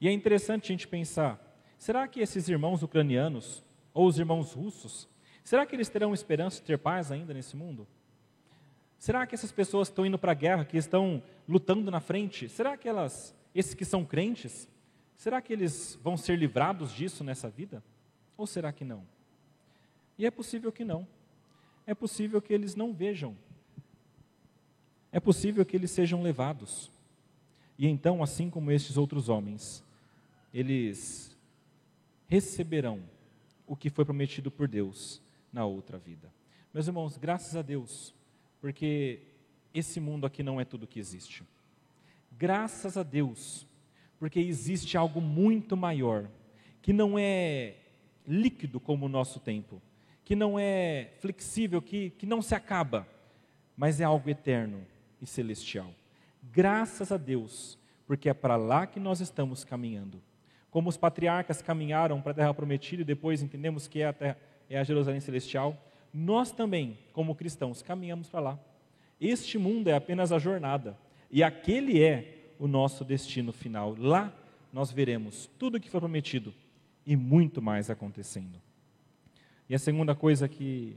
A: E é interessante a gente pensar: será que esses irmãos ucranianos, ou os irmãos russos, será que eles terão esperança de ter paz ainda nesse mundo? Será que essas pessoas que estão indo para a guerra, que estão lutando na frente, será que elas, esses que são crentes, será que eles vão ser livrados disso nessa vida? Ou será que não? E é possível que não. É possível que eles não vejam. É possível que eles sejam levados. E então, assim como estes outros homens, eles receberão o que foi prometido por Deus na outra vida. Meus irmãos, graças a Deus, porque esse mundo aqui não é tudo que existe. Graças a Deus, porque existe algo muito maior, que não é líquido como o nosso tempo, que não é flexível, que, que não se acaba, mas é algo eterno e celestial. Graças a Deus, porque é para lá que nós estamos caminhando. Como os patriarcas caminharam para a terra prometida e depois entendemos que é a, terra, é a Jerusalém celestial, nós também, como cristãos, caminhamos para lá. Este mundo é apenas a jornada, e aquele é o nosso destino final. Lá nós veremos tudo o que foi prometido e muito mais acontecendo. E a segunda coisa que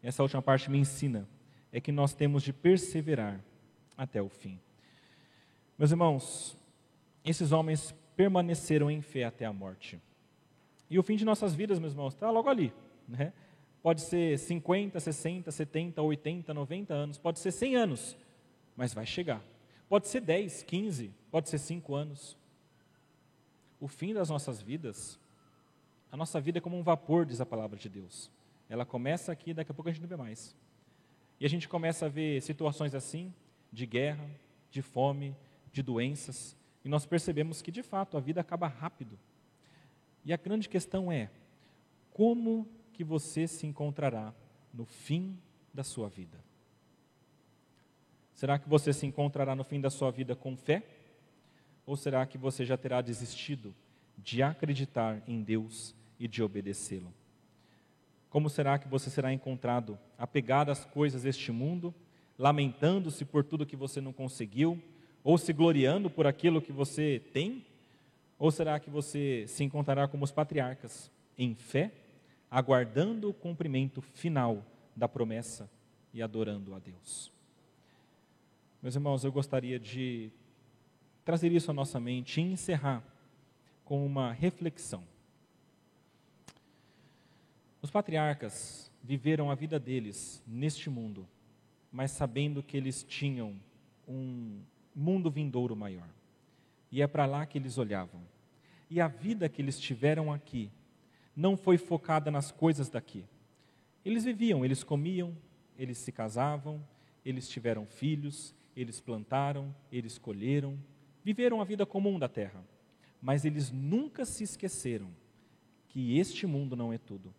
A: essa última parte me ensina é que nós temos de perseverar até o fim. Meus irmãos, esses homens permaneceram em fé até a morte. E o fim de nossas vidas, meus irmãos, está logo ali. Né? Pode ser 50, 60, 70, 80, 90 anos, pode ser 100 anos, mas vai chegar. Pode ser 10, 15, pode ser 5 anos. O fim das nossas vidas, a nossa vida é como um vapor, diz a palavra de Deus. Ela começa aqui, daqui a pouco a gente não vê mais. E a gente começa a ver situações assim, de guerra, de fome, de doenças, e nós percebemos que de fato a vida acaba rápido. E a grande questão é: como que você se encontrará no fim da sua vida? Será que você se encontrará no fim da sua vida com fé? Ou será que você já terá desistido de acreditar em Deus e de obedecê-lo? Como será que você será encontrado apegado às coisas deste mundo, lamentando-se por tudo que você não conseguiu, ou se gloriando por aquilo que você tem? Ou será que você se encontrará como os patriarcas, em fé, aguardando o cumprimento final da promessa e adorando a Deus. Meus irmãos, eu gostaria de trazer isso à nossa mente e encerrar com uma reflexão. Os patriarcas viveram a vida deles neste mundo, mas sabendo que eles tinham um mundo vindouro maior. E é para lá que eles olhavam. E a vida que eles tiveram aqui não foi focada nas coisas daqui. Eles viviam, eles comiam, eles se casavam, eles tiveram filhos, eles plantaram, eles colheram, viveram a vida comum da terra. Mas eles nunca se esqueceram que este mundo não é tudo,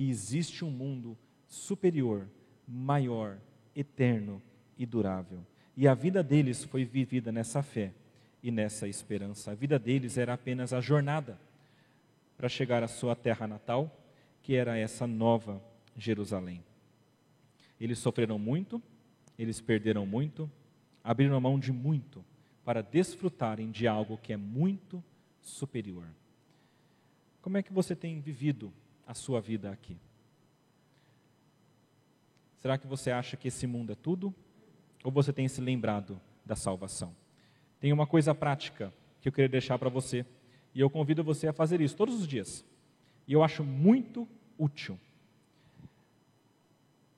A: que existe um mundo superior, maior, eterno e durável. E a vida deles foi vivida nessa fé e nessa esperança. A vida deles era apenas a jornada para chegar à sua terra natal, que era essa nova Jerusalém. Eles sofreram muito, eles perderam muito, abriram mão de muito para desfrutarem de algo que é muito superior. Como é que você tem vivido a sua vida aqui? Será que você acha que esse mundo é tudo? Ou você tem se lembrado da salvação? Tem uma coisa prática que eu queria deixar para você e eu convido você a fazer isso todos os dias. E eu acho muito útil.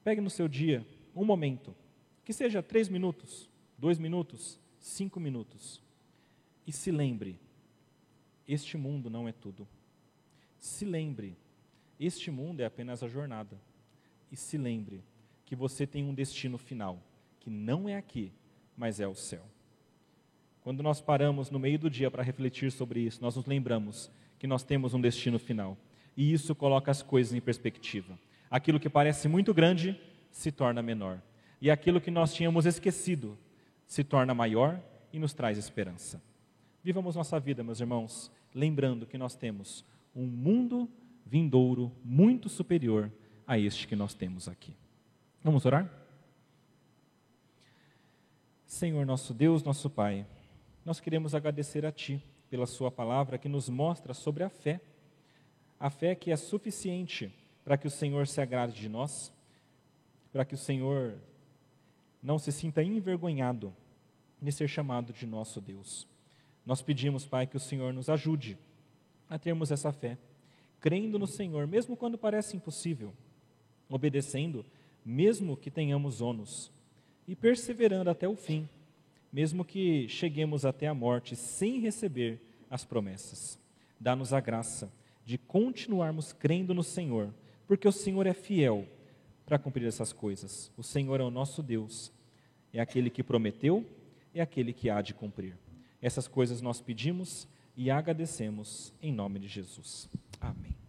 A: Pegue no seu dia um momento, que seja três minutos, dois minutos, cinco minutos, e se lembre: este mundo não é tudo. Se lembre, este mundo é apenas a jornada. E se lembre que você tem um destino final, que não é aqui, mas é o céu. Quando nós paramos no meio do dia para refletir sobre isso, nós nos lembramos que nós temos um destino final. E isso coloca as coisas em perspectiva. Aquilo que parece muito grande se torna menor. E aquilo que nós tínhamos esquecido se torna maior e nos traz esperança. Vivamos nossa vida, meus irmãos, lembrando que nós temos um mundo vindouro muito superior a este que nós temos aqui. Vamos orar? Senhor nosso Deus, nosso Pai, nós queremos agradecer a Ti pela Sua palavra que nos mostra sobre a fé. A fé que é suficiente para que o Senhor se agrade de nós, para que o Senhor não se sinta envergonhado de ser chamado de nosso Deus. Nós pedimos, Pai, que o Senhor nos ajude a termos essa fé, crendo no Senhor, mesmo quando parece impossível, obedecendo, mesmo que tenhamos ônus, e perseverando até o fim mesmo que cheguemos até a morte sem receber as promessas. Dá-nos a graça de continuarmos crendo no Senhor, porque o Senhor é fiel para cumprir essas coisas. O Senhor é o nosso Deus, é aquele que prometeu, é aquele que há de cumprir. Essas coisas nós pedimos e agradecemos em nome de Jesus. Amém.